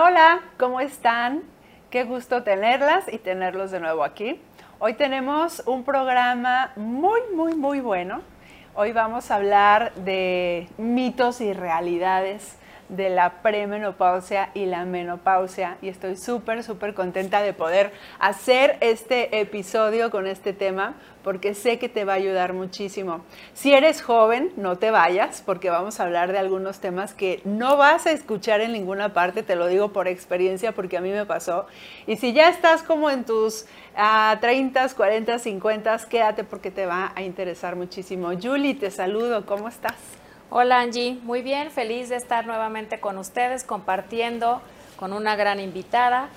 Hola, ¿cómo están? Qué gusto tenerlas y tenerlos de nuevo aquí. Hoy tenemos un programa muy, muy, muy bueno. Hoy vamos a hablar de mitos y realidades de la premenopausia y la menopausia y estoy súper, súper contenta de poder hacer este episodio con este tema porque sé que te va a ayudar muchísimo. Si eres joven, no te vayas porque vamos a hablar de algunos temas que no vas a escuchar en ninguna parte, te lo digo por experiencia porque a mí me pasó. Y si ya estás como en tus 30, 40, 50, quédate porque te va a interesar muchísimo. Julie, te saludo, ¿cómo estás? Hola Angie, muy bien, feliz de estar nuevamente con ustedes compartiendo con una gran invitada.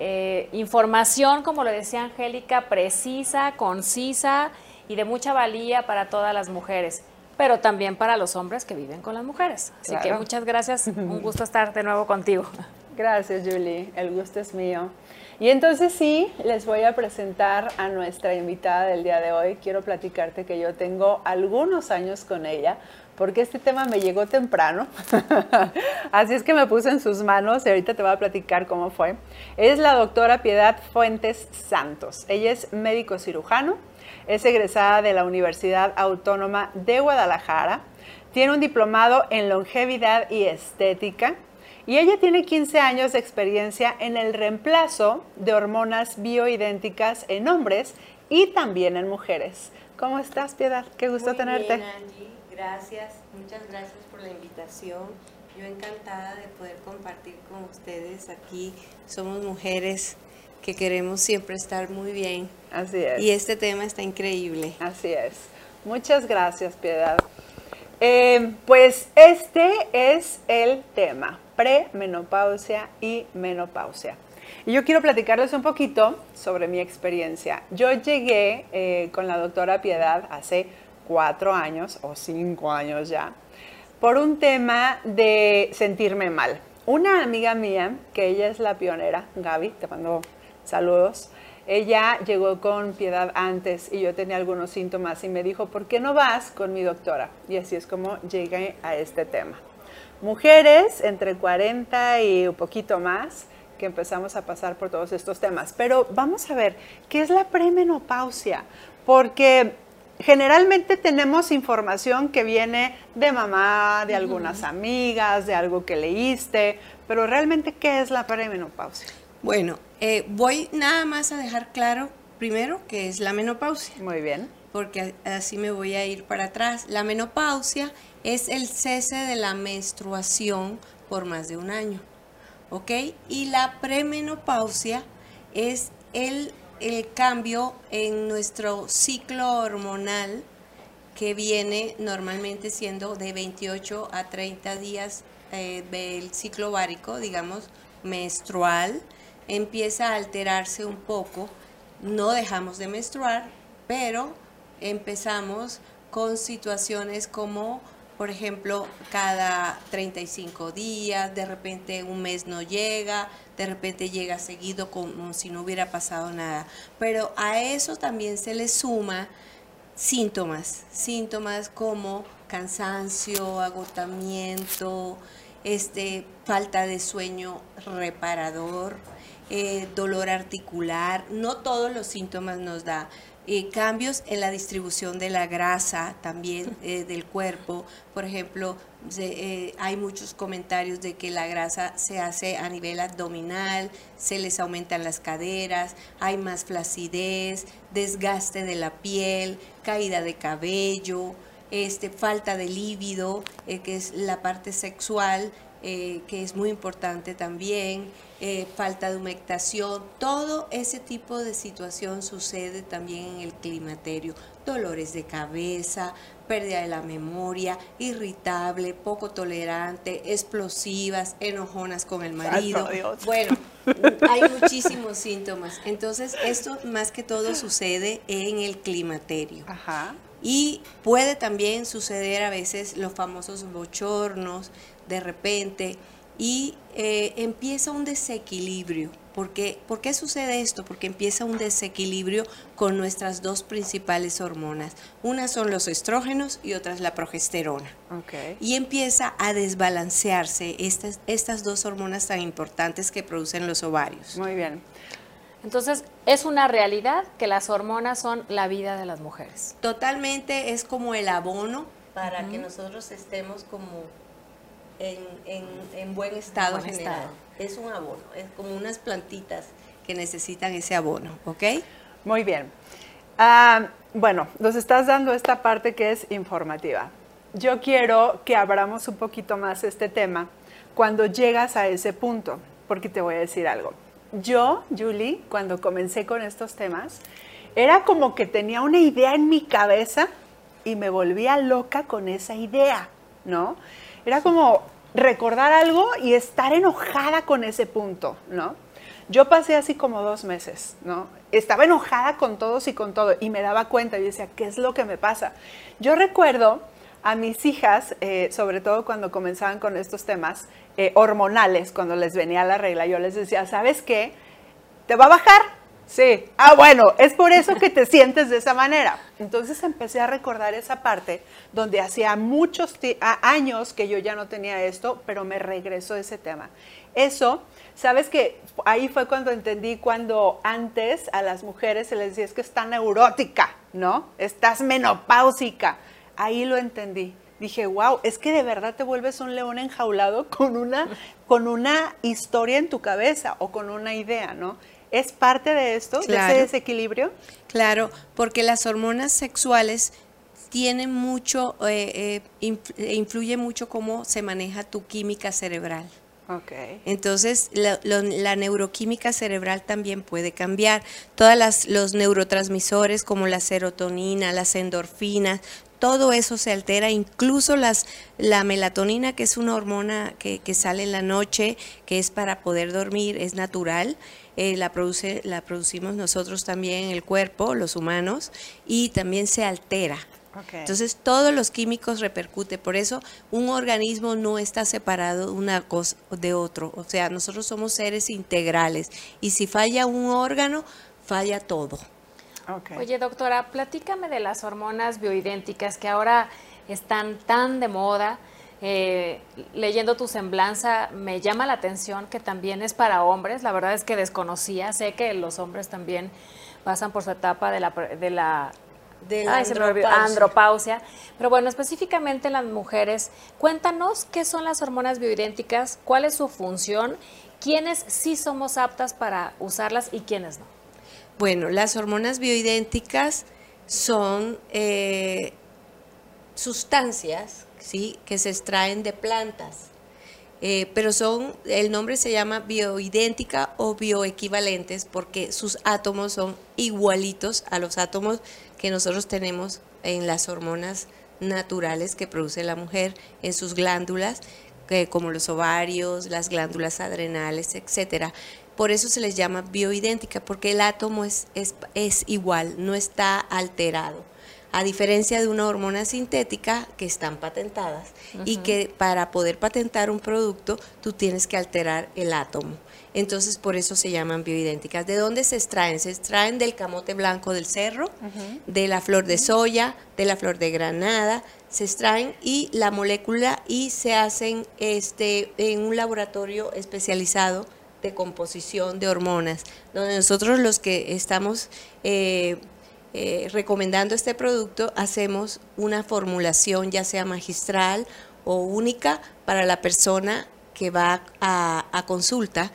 Eh, información, como lo decía Angélica, precisa, concisa y de mucha valía para todas las mujeres, pero también para los hombres que viven con las mujeres. Así que muchas gracias, un gusto estar de nuevo contigo. Gracias Julie, el gusto es mío. Y entonces sí, les voy a presentar a nuestra invitada del día de hoy. Quiero platicarte que yo tengo algunos años con ella, porque este tema me llegó temprano. Así es que me puse en sus manos y ahorita te voy a platicar cómo fue. Es la doctora Piedad Fuentes Santos. Ella es médico cirujano, es egresada de la Universidad Autónoma de Guadalajara, tiene un diplomado en longevidad y estética y ella tiene 15 años de experiencia en el reemplazo de hormonas bioidénticas en hombres y también en mujeres. ¿Cómo estás, Piedad? Qué gusto tenerte. Gracias, muchas gracias por la invitación. Yo encantada de poder compartir con ustedes aquí. Somos mujeres que queremos siempre estar muy bien. Así es. Y este tema está increíble. Así es. Muchas gracias, Piedad. Eh, pues este es el tema, premenopausia y menopausia. Y yo quiero platicarles un poquito sobre mi experiencia. Yo llegué eh, con la doctora Piedad hace cuatro años o cinco años ya, por un tema de sentirme mal. Una amiga mía, que ella es la pionera, Gaby, te mando saludos, ella llegó con piedad antes y yo tenía algunos síntomas y me dijo, ¿por qué no vas con mi doctora? Y así es como llegué a este tema. Mujeres entre 40 y un poquito más que empezamos a pasar por todos estos temas. Pero vamos a ver, ¿qué es la premenopausia? Porque generalmente tenemos información que viene de mamá, de algunas amigas, de algo que leíste, pero realmente, ¿qué es la premenopausia? Bueno, eh, voy nada más a dejar claro primero qué es la menopausia. Muy bien. Porque así me voy a ir para atrás. La menopausia es el cese de la menstruación por más de un año. ¿Ok? Y la premenopausia es el el cambio en nuestro ciclo hormonal que viene normalmente siendo de 28 a 30 días eh, del ciclo bárico, digamos, menstrual, empieza a alterarse un poco. No dejamos de menstruar, pero empezamos con situaciones como por ejemplo, cada 35 días, de repente un mes no llega, de repente llega seguido como si no hubiera pasado nada. Pero a eso también se le suma síntomas, síntomas como cansancio, agotamiento, este, falta de sueño reparador, eh, dolor articular. No todos los síntomas nos da cambios en la distribución de la grasa también eh, del cuerpo. Por ejemplo, eh, hay muchos comentarios de que la grasa se hace a nivel abdominal, se les aumentan las caderas, hay más flacidez, desgaste de la piel, caída de cabello, este, falta de líbido, que es la parte sexual, que es muy importante también. Eh, falta de humectación, todo ese tipo de situación sucede también en el climaterio. Dolores de cabeza, pérdida de la memoria, irritable, poco tolerante, explosivas, enojonas con el marido. Bueno, hay muchísimos síntomas. Entonces, esto más que todo sucede en el climaterio. Y puede también suceder a veces los famosos bochornos, de repente, y eh, empieza un desequilibrio. ¿Por qué? ¿Por qué sucede esto? Porque empieza un desequilibrio con nuestras dos principales hormonas. Una son los estrógenos y otra es la progesterona. Ok. Y empieza a desbalancearse estas, estas dos hormonas tan importantes que producen los ovarios. Muy bien. Entonces, es una realidad que las hormonas son la vida de las mujeres. Totalmente es como el abono para que nosotros estemos como en, en- en buen estado buen general. estado. Es un abono, es como unas plantitas que necesitan ese abono, ¿ok? Muy bien. Ah, bueno, nos estás dando esta parte que es informativa. Yo quiero que abramos un poquito más este tema cuando llegas a ese punto, porque te voy a decir algo. Yo, Julie, cuando comencé con estos temas, era como que tenía una idea en mi cabeza y me volvía loca con esa idea, ¿no? Era como recordar algo y estar enojada con ese punto, ¿no? Yo pasé así como dos meses, ¿no? Estaba enojada con todos y con todo y me daba cuenta y decía, ¿qué es lo que me pasa? Yo recuerdo a mis hijas, eh, sobre todo cuando comenzaban con estos temas eh, hormonales, cuando les venía la regla, yo les decía, ¿sabes qué? ¿Te va a bajar? Sí. Ah, bueno, es por eso que te sientes de esa manera. Entonces empecé a recordar esa parte donde hacía muchos años que yo ya no tenía esto, pero me regresó ese tema. Eso, sabes que ahí fue cuando entendí cuando antes a las mujeres se les decía es que está neurótica, ¿no? Estás menopáusica. Ahí lo entendí. Dije, wow, es que de verdad te vuelves un león enjaulado con una, con una historia en tu cabeza o con una idea, ¿no? ¿Es parte de esto, de ese desequilibrio? Claro, porque las hormonas sexuales tienen mucho, eh, eh, eh, influye mucho cómo se maneja tu química cerebral. Ok. Entonces, la, lo- la neuroquímica cerebral también puede cambiar. Todos los neurotransmisores como la serotonina, las endorfinas, todo eso se altera, incluso las, la melatonina, que es una hormona que, que sale en la noche, que es para poder dormir, es natural. eh, la, produce, la producimos nosotros también en el cuerpo, los humanos, y también se altera. Entonces todos los químicos repercuten, por eso un organismo no está separado una cosa de otro, o sea, nosotros somos seres integrales y si falla un órgano, falla todo. Oye, doctora, platícame de las hormonas bioidénticas que ahora están tan de moda. Eh, leyendo tu semblanza, me llama la atención que también es para hombres. La verdad es que desconocía. Sé que los hombres también pasan por su etapa de la, de la De la Ay, andropausia. andropausia. Pero bueno, específicamente las mujeres, cuéntanos qué son las hormonas bioidénticas, cuál es su función, quiénes sí somos aptas para usarlas y quiénes no. Bueno, las hormonas bioidénticas son eh, sustancias ¿sí? que se extraen de plantas, Eh, pero son, el nombre se llama bioidéntica o bioequivalentes porque sus átomos son igualitos a los átomos que nosotros tenemos en las hormonas naturales que produce la mujer en sus glándulas, que- como los ovarios, las glándulas adrenales, etcétera. Por eso se les llama bioidéntica, porque el átomo es, es, es igual, no está alterado. A diferencia de una hormona sintética que están patentadas y que para poder patentar un producto tú tienes que alterar el átomo. Entonces por eso se llaman bioidénticas. ¿De dónde se extraen? Se extraen del camote blanco del cerro, de la flor de soya, de la flor de granada, se extraen y la molécula y se hacen este en un laboratorio especializado de composición de hormonas, donde nosotros los que estamos eh, eh, recomendando este producto, hacemos una formulación ya sea magistral o única para la persona que va a, a consulta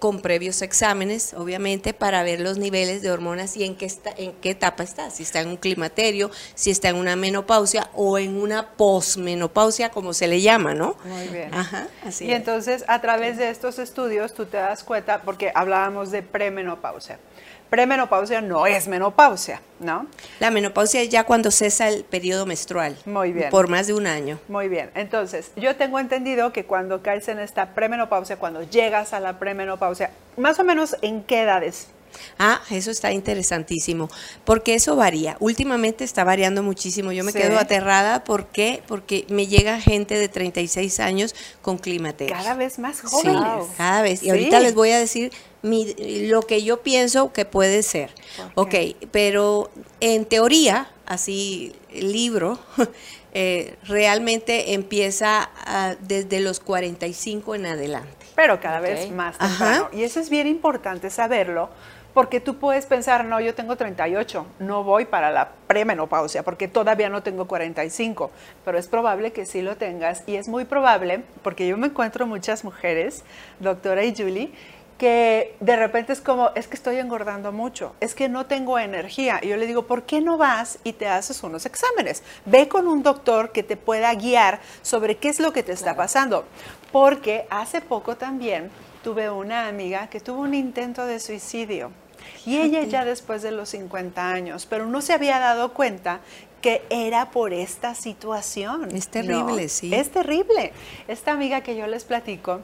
con previos exámenes, obviamente, para ver los niveles de hormonas y en qué, está, en qué etapa está, si está en un climaterio, si está en una menopausia o en una posmenopausia, como se le llama, ¿no? Muy bien. Ajá, así y es. entonces, a través de estos estudios, tú te das cuenta, porque hablábamos de premenopausia. Premenopausia no es menopausia, ¿no? La menopausia es ya cuando cesa el periodo menstrual. Muy bien. Por más de un año. Muy bien, entonces yo tengo entendido que cuando caes en esta premenopausia, cuando llegas a la premenopausia, más o menos en qué edades Ah, eso está interesantísimo, porque eso varía. Últimamente está variando muchísimo. Yo me Sí. quedo aterrada, ¿por qué? Porque me llega gente de 36 años con climaterios. Cada vez más Sí, jóvenes. cada vez. Y Sí. ahorita les voy a decir mi- lo que yo pienso que puede ser. Ok. pero en teoría, así, el libro eh, realmente empieza ah, desde los 45 en adelante. pero cada vez más Ajá. temprano. Y eso es bien importante saberlo, porque tú puedes pensar, no, yo tengo 38, no voy para la premenopausia, porque todavía no tengo 45, pero es probable que sí lo tengas, y es muy probable, porque yo me encuentro muchas mujeres, doctora y Julie, que de repente es como, es que estoy engordando mucho, es que no tengo energía. Y yo le digo, ¿por qué no vas y te haces unos exámenes? Ve con un doctor que te pueda guiar sobre qué es lo que te está pasando. Porque hace poco también tuve una amiga que tuvo un intento de suicidio. Y ella ya después de los 50 años, pero no se había dado cuenta que era por esta situación. Es terrible, ¿no? sí. Es terrible. Esta amiga que yo les platico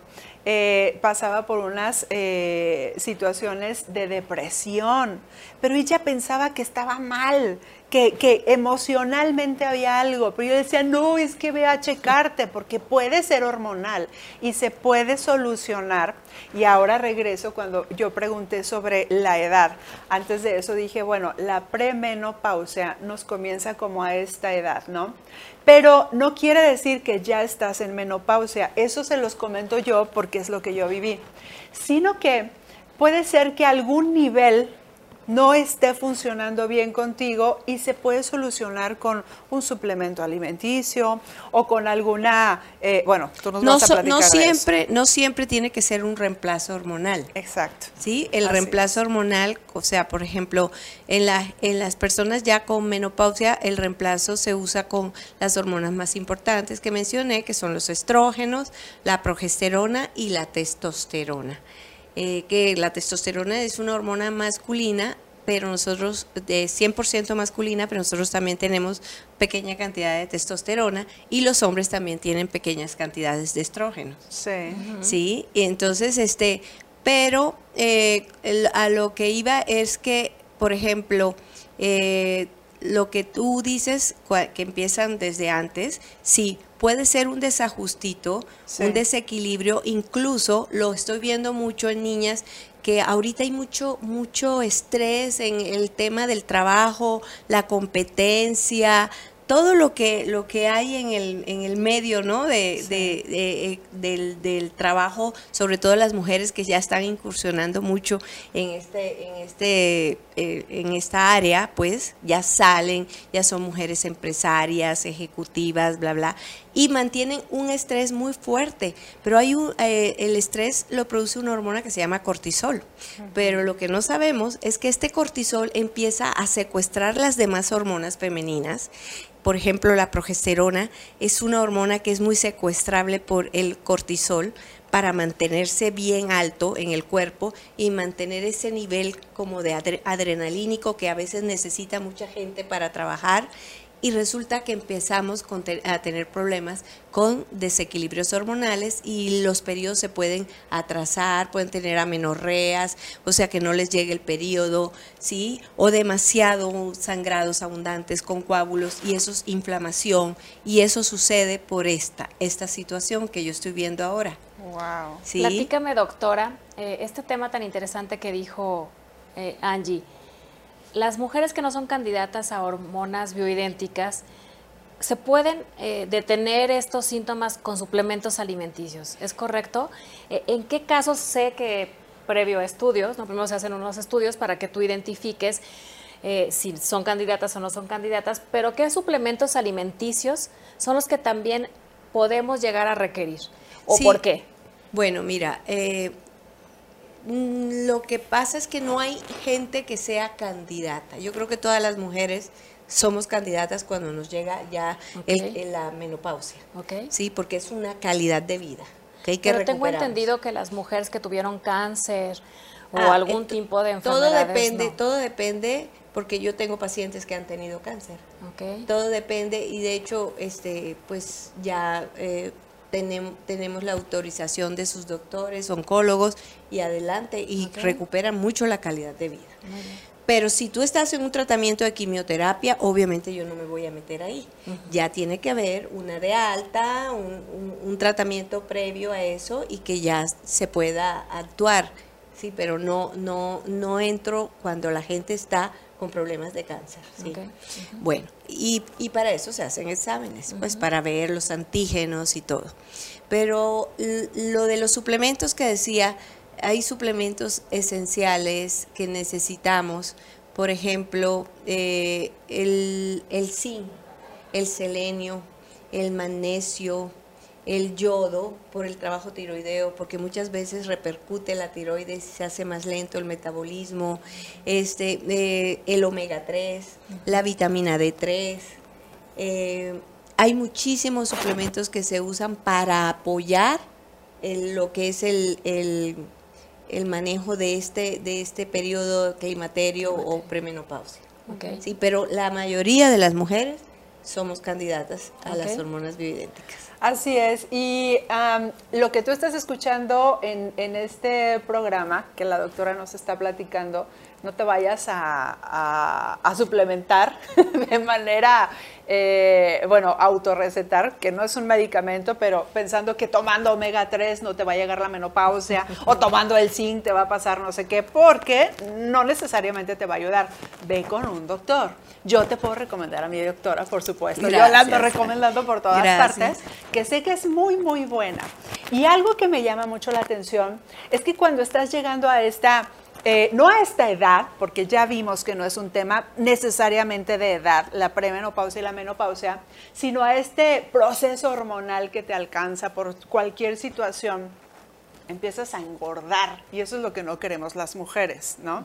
eh, pasaba por unas eh, situaciones de depresión, pero ella pensaba que estaba mal, que, que emocionalmente había algo, pero yo decía, no, es que ve a checarte, porque puede ser hormonal y se puede solucionar. Y ahora regreso cuando yo pregunté sobre la edad. Antes de eso dije, bueno, la premenopausia nos comienza como a esta edad, ¿no? Pero no quiere decir que ya estás en menopausia, eso se los comento yo porque es lo que yo viví, sino que puede ser que algún nivel no esté funcionando bien contigo y se puede solucionar con un suplemento alimenticio o con alguna, eh, bueno, tú nos No, vas a platicar no de eso. siempre, no siempre tiene que ser un reemplazo hormonal. Exacto. ¿sí? El Así reemplazo hormonal, o sea, por ejemplo, en, la, en las personas ya con menopausia, el reemplazo se usa con las hormonas más importantes que mencioné, que son los estrógenos, la progesterona y la testosterona. Eh, que la testosterona es una hormona masculina, pero nosotros, de 100% masculina, pero nosotros también tenemos pequeña cantidad de testosterona y los hombres también tienen pequeñas cantidades de estrógenos. Sí. Sí, y entonces, este, pero eh, el- a lo que iba es que, por ejemplo, eh, lo que tú dices, que empiezan desde antes, sí, puede ser un desajustito, Sí. un desequilibrio, incluso lo estoy viendo mucho en niñas que ahorita hay mucho mucho estrés en el tema del trabajo, la competencia, todo lo que lo que hay en el en el medio, ¿no? De, de- de- eh, del, del trabajo, sobre todo las mujeres que ya están incursionando mucho en este en este eh, en esta área, pues ya salen, ya son mujeres empresarias, ejecutivas, bla bla, y mantienen un estrés muy fuerte. Pero hay un, eh, el estrés lo produce una hormona que se llama cortisol. Pero lo que no sabemos es que este cortisol empieza a secuestrar las demás hormonas femeninas. Por ejemplo, la progesterona es una hormona que es muy secuestrable por el cortisol para mantenerse bien alto en el cuerpo y mantener ese nivel como de adre- adrenalínico que a veces necesita mucha gente para trabajar y resulta que empezamos con te- a tener problemas con desequilibrios hormonales y los periodos se pueden atrasar, pueden tener amenorreas, o sea que no les llegue el periodo, ¿sí? O demasiado sangrados abundantes con coágulos y eso es inflamación y eso sucede por esta, esta situación que yo estoy viendo ahora. Wow. ¿sí? Platícame, doctora, eh, este tema tan interesante que dijo eh, Angie. Las mujeres que no son candidatas a hormonas bioidénticas, ¿se pueden eh, detener estos síntomas con suplementos alimenticios? ¿Es correcto? Eh, ¿En qué casos sé que previo a estudios, no primero se hacen unos estudios para que tú identifiques eh, si son candidatas o no son candidatas, pero qué suplementos alimenticios son los que también podemos llegar a requerir? ¿O Sí. por qué? Bueno, mira, eh, lo que pasa es que no hay gente que sea candidata. Yo creo que todas las mujeres somos candidatas cuando nos llega ya el- la menopausia. ¿Ok? Sí, porque es una calidad de vida que Pero tengo entendido que las mujeres que tuvieron cáncer o Ah, algún tipo de Todo enfermedades. depende, no. todo depende, porque yo tengo pacientes que han tenido cáncer. Ok. Todo depende y de hecho, este, pues ya eh, tenemos, tenemos la autorización de sus doctores, oncólogos y adelante y recuperan mucho la calidad de vida. Pero si tú estás en un tratamiento de quimioterapia, obviamente yo no me voy a meter ahí. Ya tiene que haber una de alta, un, tratamiento previo a eso y que ya se pueda actuar. Sí, pero no, no, no entro cuando la gente está con problemas de cáncer. ¿sí? Bueno, y, y, para eso se hacen exámenes, pues para ver los antígenos y todo. Pero lo de los suplementos que decía, hay suplementos esenciales que necesitamos, por ejemplo, eh, el, el zinc, el selenio, el magnesio, el yodo por el trabajo tiroideo, porque muchas veces repercute la tiroides, se hace más lento el metabolismo, este, eh, el omega 3, la vitamina D3. Eh, hay muchísimos suplementos que se usan para apoyar lo que es el, el, manejo de este, de este periodo climaterio o premenopausia. Sí, pero la mayoría de las mujeres somos candidatas a las hormonas bioidénticas. Así es, y lo que tú estás escuchando en, este programa que la doctora nos está platicando, no te vayas a, suplementar de manera, eh, bueno, autorrecetar, que no es un medicamento, pero pensando que tomando omega 3 no te va a llegar la menopausia o tomando el zinc te va a pasar no sé qué, porque no necesariamente te va a ayudar. Ve con un doctor. Yo te puedo recomendar a mi doctora, por supuesto. Yo la ando recomendando por todas partes, que sé que es muy, muy buena. Y algo que me llama mucho la atención es que cuando estás llegando a esta, eh, no a esta edad, porque ya vimos que no es un tema necesariamente de edad, la premenopausia y la menopausia, sino a este proceso hormonal que te alcanza por cualquier situación empiezas a engordar y eso es lo que no queremos las mujeres, ¿no?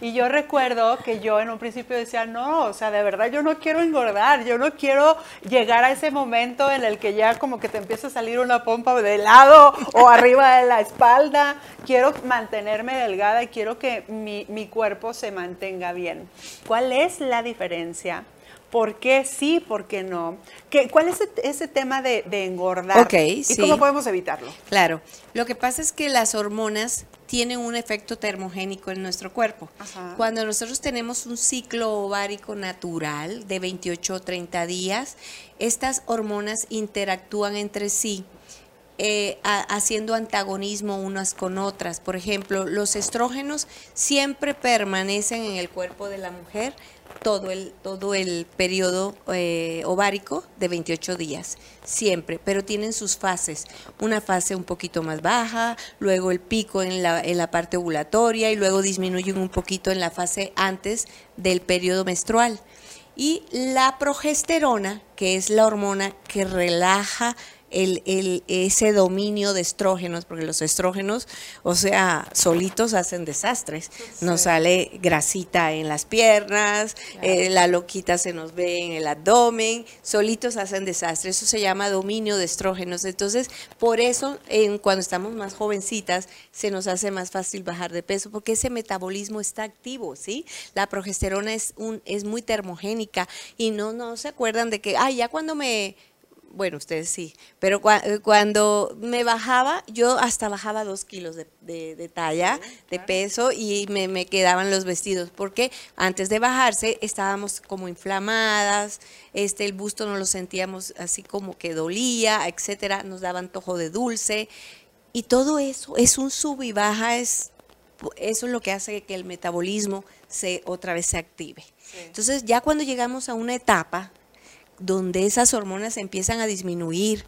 Y yo recuerdo que yo en un principio decía, no, o sea, de verdad yo no quiero engordar, yo no quiero llegar a ese momento en el que ya como que te empieza a salir una pompa de lado o arriba de la espalda, quiero mantenerme delgada y quiero que mi, mi cuerpo se mantenga bien. ¿Cuál es la diferencia? ¿Por qué sí, por qué no? ¿Qué, ¿Cuál es ese, tema de, engordar? ¿Y cómo podemos evitarlo? Claro, lo que pasa es que las hormonas tienen un efecto termogénico en nuestro cuerpo. Cuando nosotros tenemos un ciclo ovárico natural de 28 o 30 días, estas hormonas interactúan entre sí. Eh, haciendo antagonismo unas con otras. Por ejemplo, los estrógenos siempre permanecen en el cuerpo de la mujer todo el, todo el periodo eh, ovárico de 28 días, siempre, pero tienen sus fases. Una fase un poquito más baja, luego el pico en la, en la parte ovulatoria y luego disminuyen un poquito en la fase antes del periodo menstrual. Y la progesterona, que es la hormona que relaja el, ese dominio de estrógenos, porque los estrógenos, o sea, solitos hacen desastres. Nos sale grasita en las piernas, eh, la loquita se nos ve en el abdomen, solitos hacen desastres. Eso se llama dominio de estrógenos. Entonces, por eso, cuando estamos más jovencitas, se nos hace más fácil bajar de peso, porque ese metabolismo está activo, ¿sí? La progesterona es, un, es muy termogénica y no, no se acuerdan de que, ay, ya cuando me bueno, ustedes sí, pero eh, cuando me bajaba, yo hasta bajaba dos kilos de, talla, de peso y me, quedaban los vestidos, porque antes de bajarse estábamos como inflamadas, este, el busto no lo sentíamos así como que dolía, etcétera, nos daba antojo de dulce y todo eso es un sub y baja, es, eso es lo que hace que el metabolismo se otra vez se active. Entonces ya cuando llegamos a una etapa donde esas hormonas empiezan a disminuir,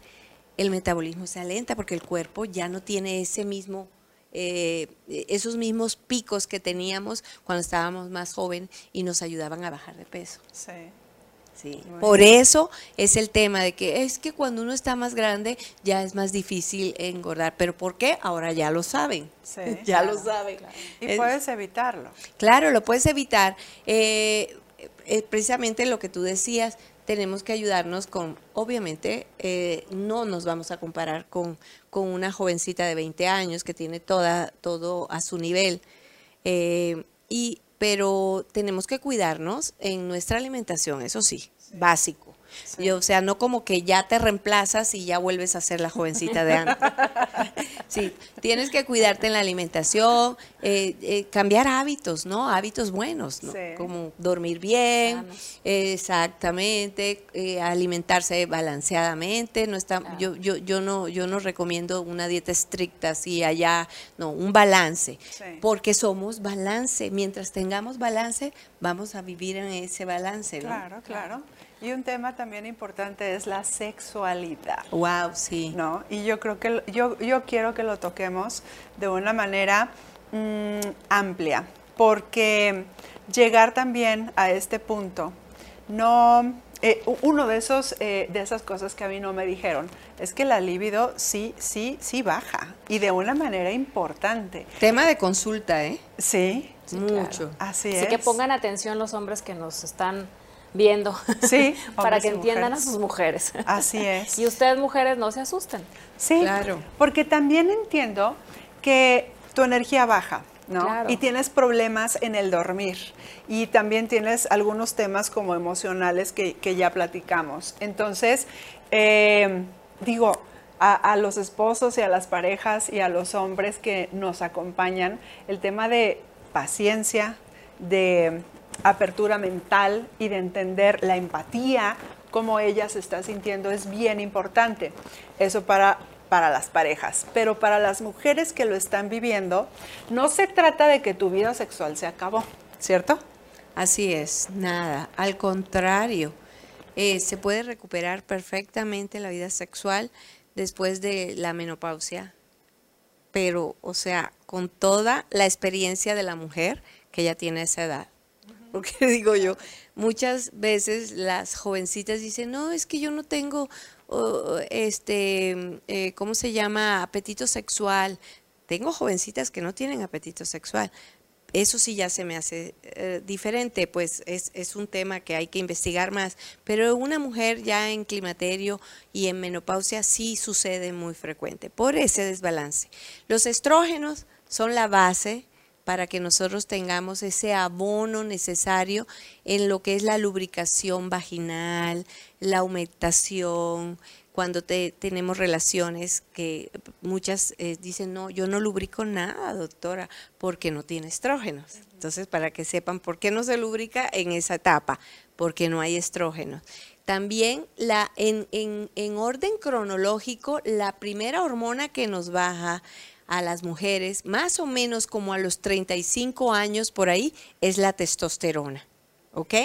el metabolismo se alenta porque el cuerpo ya no tiene ese mismo, eh, esos mismos picos que teníamos cuando estábamos más joven y nos ayudaban a bajar de peso. Sí. Sí. Por eso es el tema de que es que cuando uno está más grande ya es más difícil engordar. ¿Pero por qué? Ahora ya lo saben. Sí, ya lo saben. Y puedes evitarlo. Claro, lo puedes evitar. Eh, eh, precisamente lo que tú decías, tenemos que ayudarnos con, obviamente, eh, no nos vamos a comparar con, con, una jovencita de 20 años que tiene toda, todo a su nivel, eh, y, pero tenemos que cuidarnos en nuestra alimentación, eso sí, básico. Yo, o sea, no como que ya te reemplazas y ya vuelves a ser la jovencita de antes. sí, tienes que cuidarte en la alimentación, eh, eh, cambiar hábitos, ¿no? Hábitos buenos, ¿no? Como dormir bien, exactamente, eh, alimentarse balanceadamente. No está, yo, yo, yo no, yo no recomiendo una dieta estricta así allá, no, un balance, porque somos balance. Mientras tengamos balance, vamos a vivir en ese balance, ¿no? Claro, claro. Y un tema también importante es la sexualidad. Wow, sí. ¿No? Y yo creo que yo, yo quiero que lo toquemos de una manera mm, amplia, porque llegar también a este punto, no, eh, uno de esos eh, de esas cosas que a mí no me dijeron es que la libido sí, sí, sí baja y de una manera importante. Tema de consulta, ¿eh? Sí, mucho. Así, es. Así que pongan atención los hombres que nos están viendo. Sí, para que entiendan a sus mujeres. Así es. y ustedes mujeres no se asusten. Sí, claro. Porque también entiendo que tu energía baja. ¿no? Y tienes problemas en el dormir y también tienes algunos temas como emocionales que, ya platicamos. Entonces, eh, digo, a, a, los esposos y a las parejas y a los hombres que nos acompañan, el tema de paciencia, de apertura mental y de entender la empatía, cómo ella se está sintiendo, es bien importante. Eso para, para las parejas. Pero para las mujeres que lo están viviendo, no se trata de que tu vida sexual se acabó, ¿cierto? Así es, nada. Al contrario, eh, se puede recuperar perfectamente la vida sexual después de la menopausia, pero, o sea, con toda la experiencia de la mujer que ya tiene esa edad. Porque digo yo, muchas veces las jovencitas dicen, no, es que yo no tengo, este, eh, ¿cómo se llama? Apetito sexual. Tengo jovencitas que no tienen apetito sexual. Eso sí ya se me hace eh, diferente, pues es, es, un tema que hay que investigar más. Pero una mujer ya en climaterio y en menopausia sí sucede muy frecuente por ese desbalance. Los estrógenos son la base para que nosotros tengamos ese abono necesario en lo que es la lubricación vaginal, la humectación, cuando te, tenemos relaciones que muchas eh, dicen, no, yo no lubrico nada, doctora, porque no tiene estrógenos. Entonces, para que sepan por qué no se lubrica en esa etapa, porque no hay estrógenos. También la, en, en, en orden cronológico, la primera hormona que nos baja a las mujeres, más o menos como a los 35 años por ahí, es la testosterona. ¿Ok?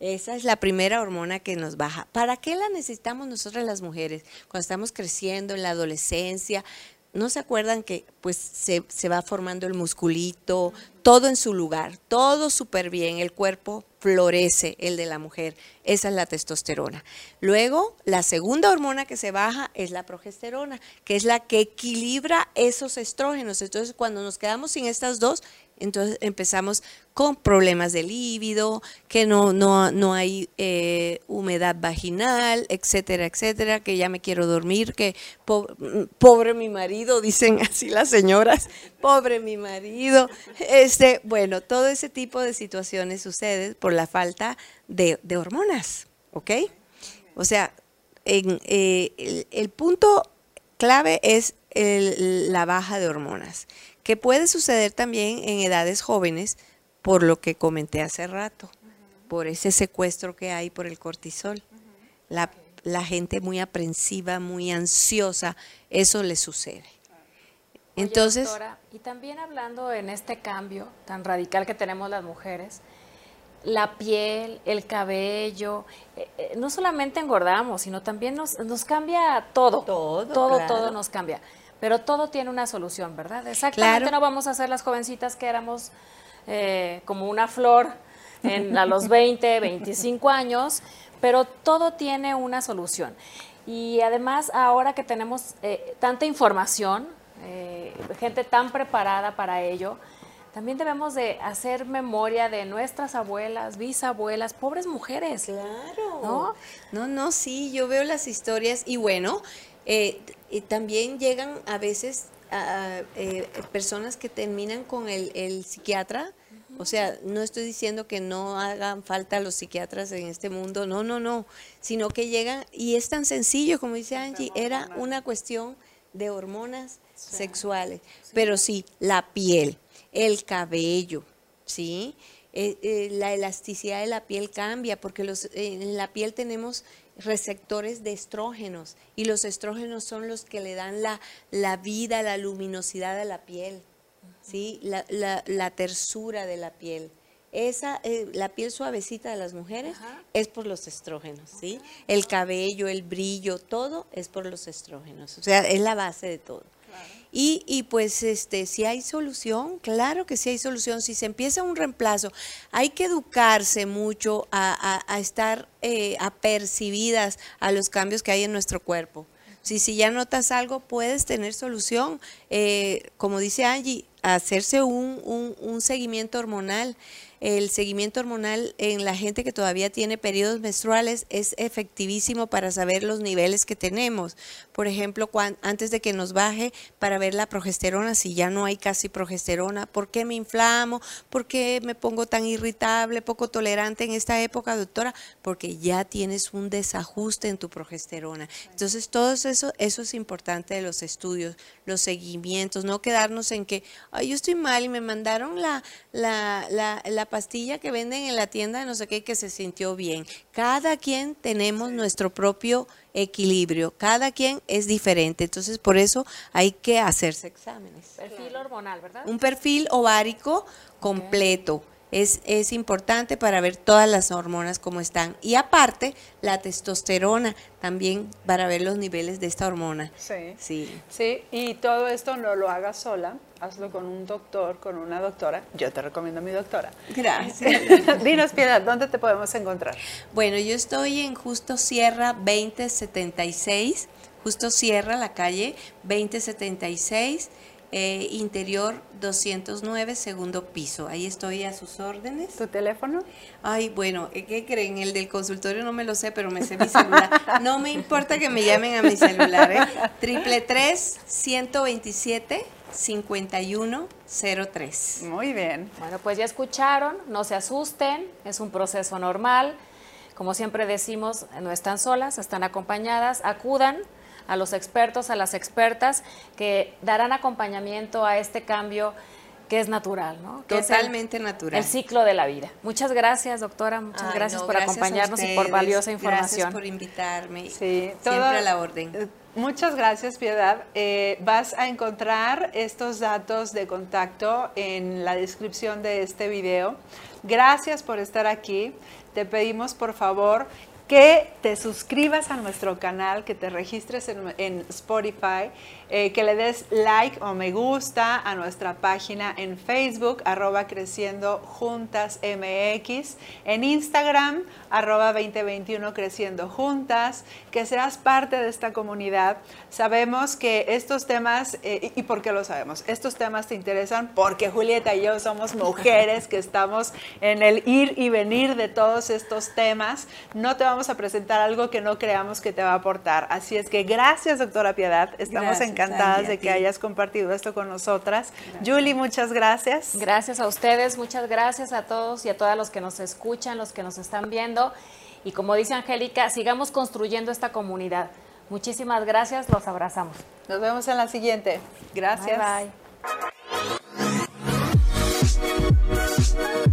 Esa es la primera hormona que nos baja. ¿Para qué la necesitamos nosotras las mujeres? Cuando estamos creciendo en la adolescencia, ¿no se acuerdan que pues se, se va formando el musculito, todo en su lugar, todo súper bien, el cuerpo florece, el de la mujer, esa es la testosterona. Luego, la segunda hormona que se baja es la progesterona, que es la que equilibra esos estrógenos. Entonces, cuando nos quedamos sin estas dos, entonces empezamos con problemas de líbido, que no, no, no hay eh, humedad vaginal, etcétera, etcétera, que ya me quiero dormir, que pobre mi marido, dicen así las señoras, pobre mi marido. Este, bueno, todo ese tipo de situaciones sucede por la falta de, hormonas, ¿ok? O sea, en, eh, el, punto clave es la baja de hormonas que puede suceder también en edades jóvenes por lo que comenté hace rato, por ese secuestro que hay por el cortisol. La, gente muy aprensiva, muy ansiosa, eso le sucede. Entonces, y también hablando en este cambio tan radical que tenemos las mujeres, la piel, el cabello, eh, eh, no solamente engordamos, sino también nos, nos cambia todo. Todo, todo, todo nos cambia. Pero todo tiene una solución, ¿verdad? Exactamente no vamos a ser las jovencitas que éramos eh, como una flor en, a los 20, 25 años, pero todo tiene una solución. Y además, ahora que tenemos eh, tanta información, eh, gente tan preparada para ello, también debemos de hacer memoria de nuestras abuelas, bisabuelas, pobres mujeres. Claro. ¿No? No, no, sí, yo veo las historias y bueno, eh, también llegan a veces a, eh, personas que terminan con el, psiquiatra. O sea, no estoy diciendo que no hagan falta los psiquiatras en este mundo, no, no, no, sino que llegan y es tan sencillo, como dice Angie, era una cuestión de hormonas sexuales, pero sí, la piel, el cabello, ¿sí? Eh, eh, la elasticidad de la piel cambia porque los, en la piel tenemos receptores de estrógenos y los estrógenos son los que le dan la, la vida, la luminosidad a la piel, ¿sí? la, la, tersura de la piel. Esa, eh, la piel suavecita de las mujeres es por los estrógenos, ¿sí? El cabello, el brillo, todo es por los estrógenos. O sea, es la base de todo. Y, y, pues este, si hay solución, claro que sí hay solución. Si se empieza un reemplazo, hay que educarse mucho a, estar eh, apercibidas a los cambios que hay en nuestro cuerpo. Si, si ya notas algo, puedes tener solución. Eh, como dice Angie, hacerse un, un seguimiento hormonal el seguimiento hormonal en la gente que todavía tiene periodos menstruales es efectivísimo para saber los niveles que tenemos. Por ejemplo, antes de que nos baje, para ver la progesterona, si ya no hay casi progesterona, ¿por qué me inflamo? ¿Por qué me pongo tan irritable, poco tolerante en esta época, doctora? Porque ya tienes un desajuste en tu progesterona. Entonces, todo eso, eso es importante de los estudios, los seguimientos, no quedarnos en que, ay, yo estoy mal y me mandaron la, la, la, la pastilla que venden en la tienda de no sé qué que se sintió bien. Cada quien tenemos nuestro propio equilibrio, cada quien es diferente, entonces por eso hay que hacerse exámenes. Perfil hormonal, ¿verdad? Un perfil ovárico completo. Es, es, importante para ver todas las hormonas como están. Y aparte, la testosterona también para ver los niveles de esta hormona. Sí. Sí. Sí, y todo esto no lo hagas sola, hazlo con un doctor, con una doctora. Yo te recomiendo a mi doctora. Gracias. Dinos, Piedad, ¿dónde te podemos encontrar? Bueno, yo estoy en Justo Sierra 2076, Justo Sierra, la calle 2076. Eh, interior 209, segundo piso. Ahí estoy a sus órdenes. ¿Tu teléfono? Ay, bueno, ¿qué creen? El del consultorio no me lo sé, pero me sé mi celular. No me importa que me llamen a mi celular, ¿eh? Triple 127 5103. Muy bien. Bueno, pues ya escucharon, no se asusten, es un proceso normal. Como siempre decimos, no están solas, están acompañadas, acudan a los expertos, a las expertas que darán acompañamiento a este cambio que es natural, ¿no? Totalmente natural. El ciclo de la vida. Muchas gracias, doctora. Muchas gracias por acompañarnos y por valiosa información. Gracias por invitarme. Sí, siempre a la orden. Eh, Muchas gracias, Piedad. Eh, vas a encontrar estos datos de contacto en la descripción de este video. Gracias por estar aquí. Te pedimos, por favor, que te suscribas a nuestro canal, que te registres en, Spotify, eh, que le des like o me gusta a nuestra página en Facebook, arroba creciendo juntas MX, en Instagram, arroba 2021 creciendo juntas, que seas parte de esta comunidad. Sabemos que estos temas, eh, ¿y por qué lo sabemos? Estos temas te interesan porque Julieta y yo somos mujeres que estamos en el ir y venir de todos estos temas. No te vamos a presentar algo que no creamos que te va a aportar. Así es que gracias, doctora Piedad. Estamos encantadas de que hayas compartido esto con nosotras. Gracias. Julie, muchas gracias. Gracias a ustedes, muchas gracias a todos y a todas los que nos escuchan, los que nos están viendo. Y como dice Angélica, sigamos construyendo esta comunidad. Muchísimas gracias, los abrazamos. Nos vemos en la siguiente. Gracias. Bye. bye.